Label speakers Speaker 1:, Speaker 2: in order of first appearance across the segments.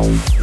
Speaker 1: Thank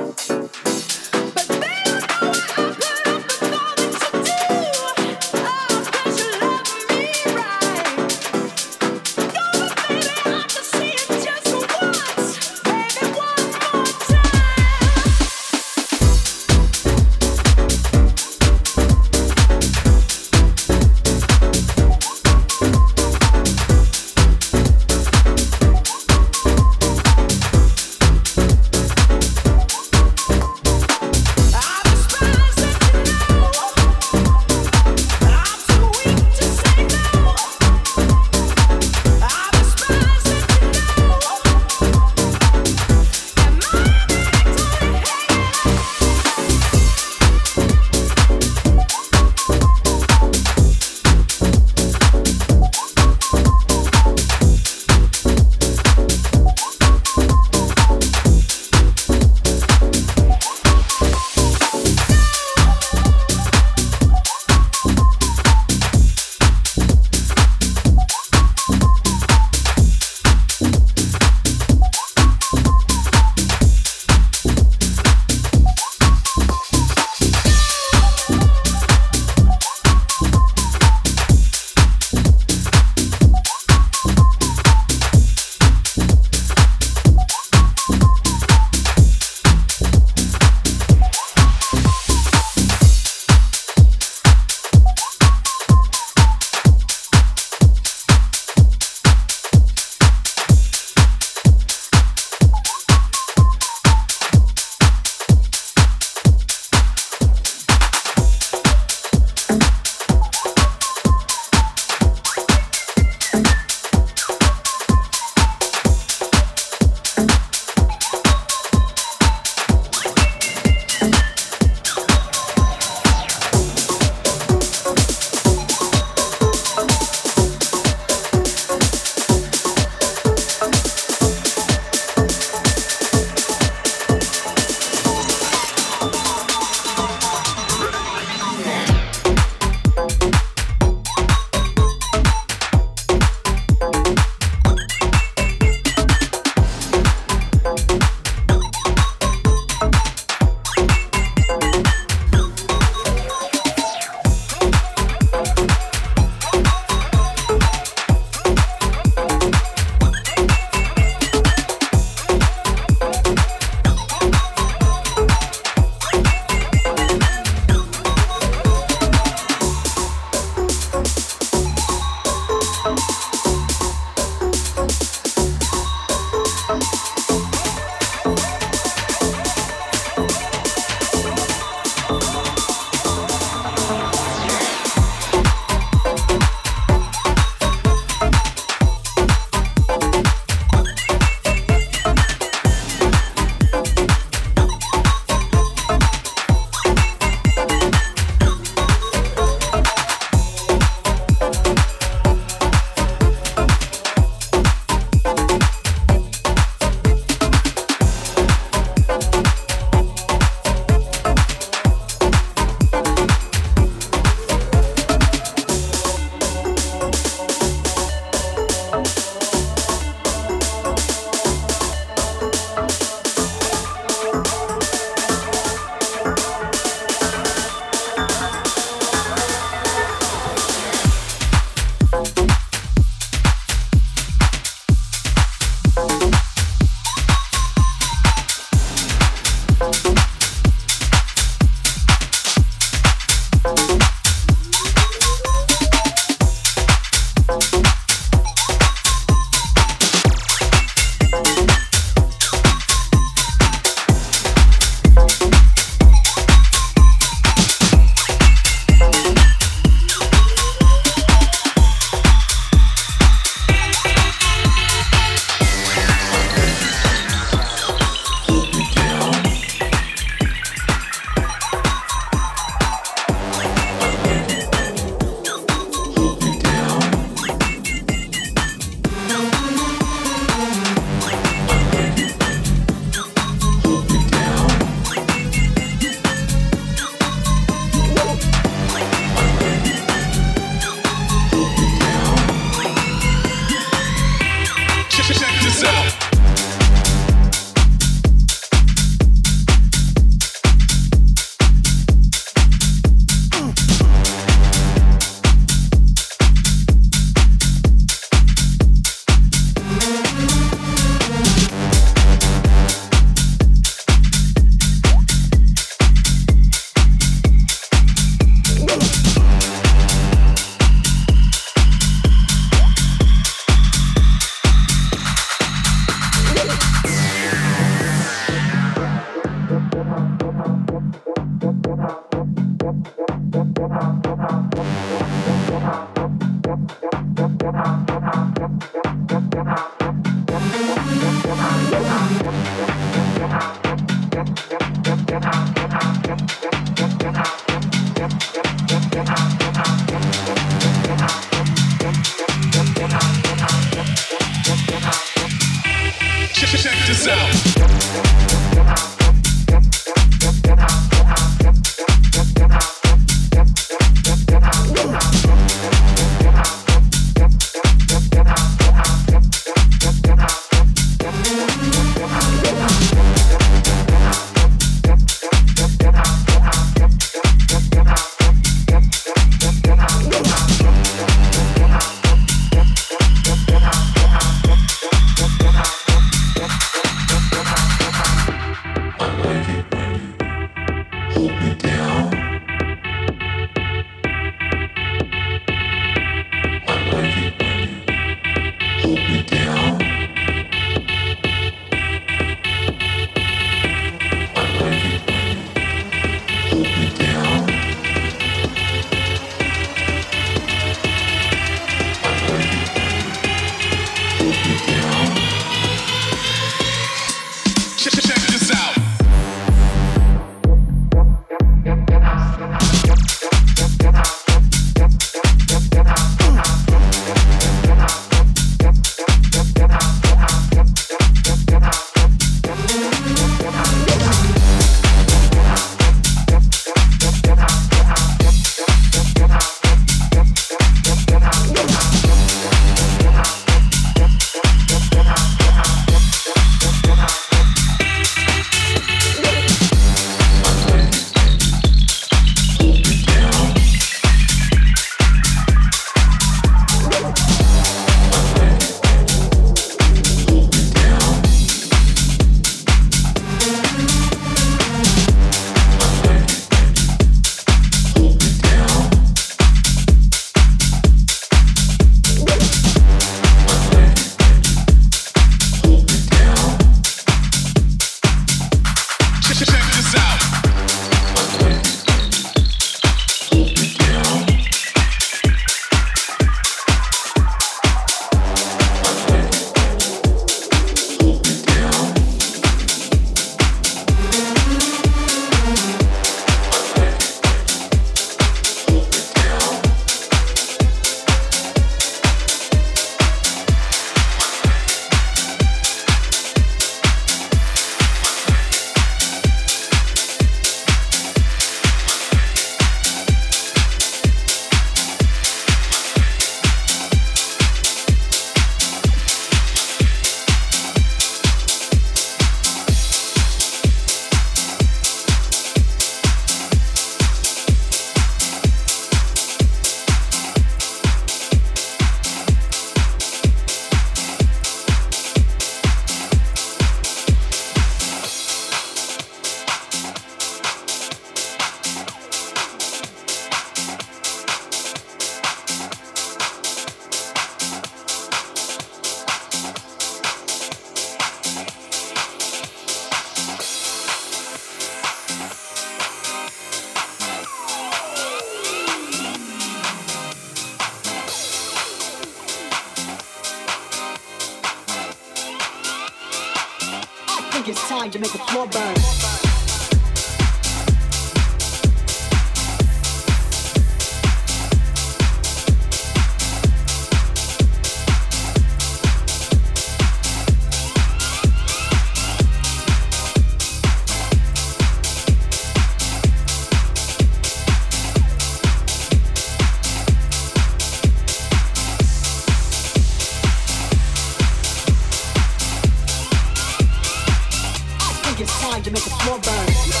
Speaker 2: time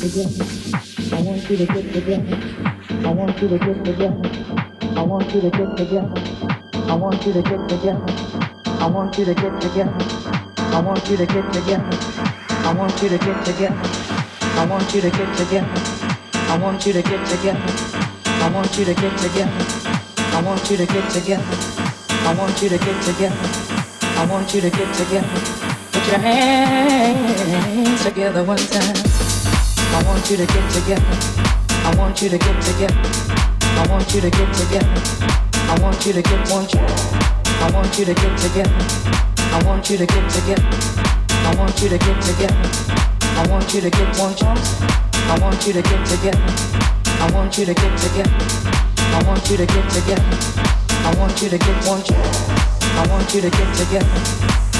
Speaker 1: the ground. I want you to get the ground. I want you to get the ground. I want you to get the ground. I want you to get the ground. I want you to get the ground. I want you to get the ground. I want you to get together. I want you to get together. I want you to get together. I want you to get together. I want you to get together. I want you to get together. I want you to get together. Put your hands together one time. I want you to get together. I want you to get together. I want you to get together. I want you to get want you. I want you to get together. I want you to get together. I want you to get together. I want you to get want you. I want you to get together. I want you to get together. I want you to get together. I want you to get want you. I want you to get together.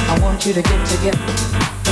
Speaker 1: I want you to get together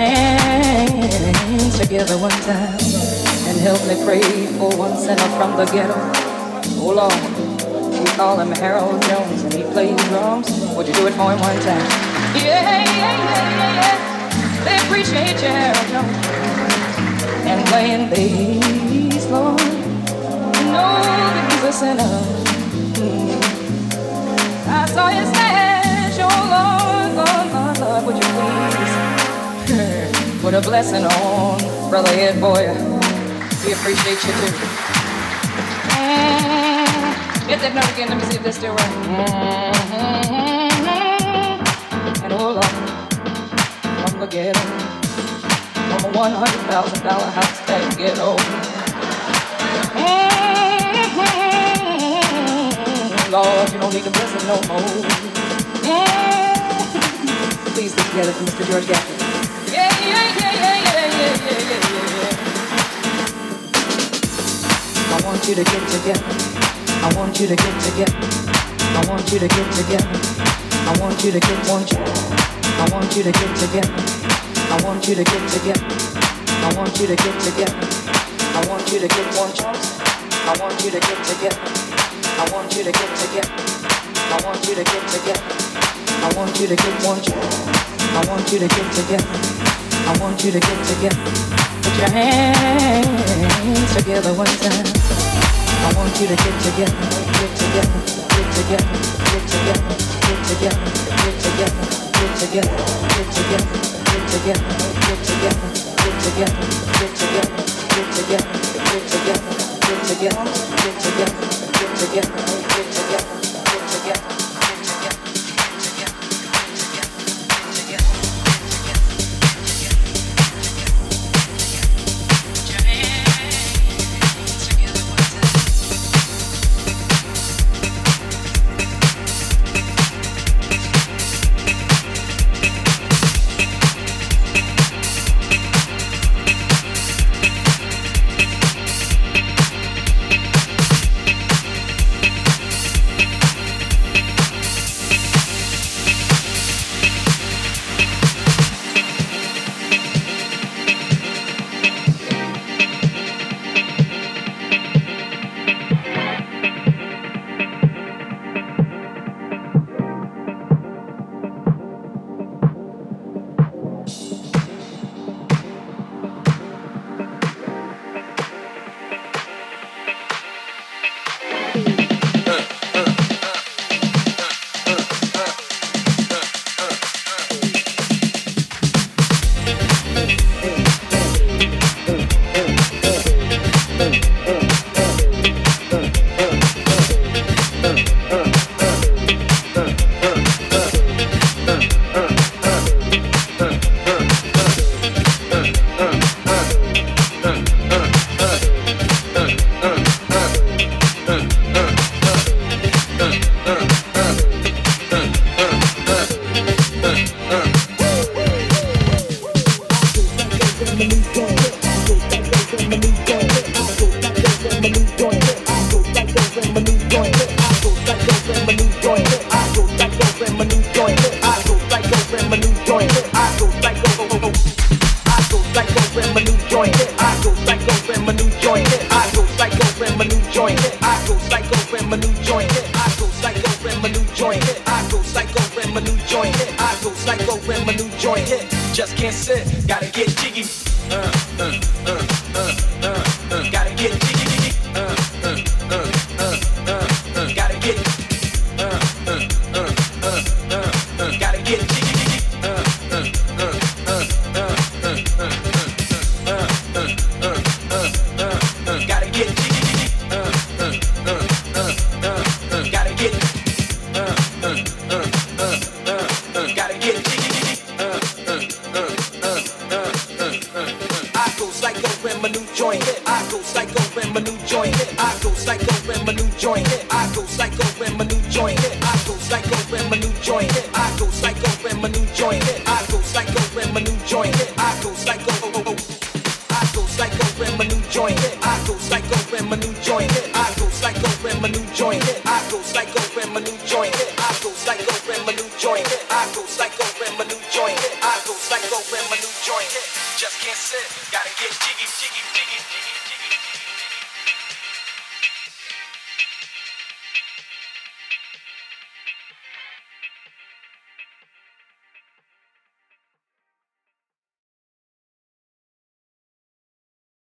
Speaker 1: hands together one time and help me pray for one sinner from the ghetto. Oh Lord, we call him Harold Jones and he plays drums. Would you do it for him one time? Yeah, yeah, yeah, yeah, yeah. They appreciate you, Harold Jones. And playing bass, Lord, know that he's a sinner. Mm. I saw his stash, oh Lord, Lord, Lord, Lord, would you please? Put a blessing on Brother Ed Boyer. We appreciate you too. Mm-hmm. Hit that note again. Let me see if that's still right. Mm-hmm. And hold on. From the ghetto. From a $100,000 house that ghetto. Mm-hmm. Lord, you don't need a blessing no more. Mm-hmm. Please, get together for Mr. George Gaffney. want you to get together. I want you to get together. I want you to get together. I want you to get want you. I want you to get together. I want you to get together. I want you to get together. I want you to get want you. I want you to get together. I want you to get together. I want you to get together. I want you to get want you. I want you to get together. I want you to get together. Put your hands together one time. I want you to get together, get together, get together, get together, get together, get together, get together, get together, get together, get together, get together, get together, get together, get together, get together, get together, get together, get together.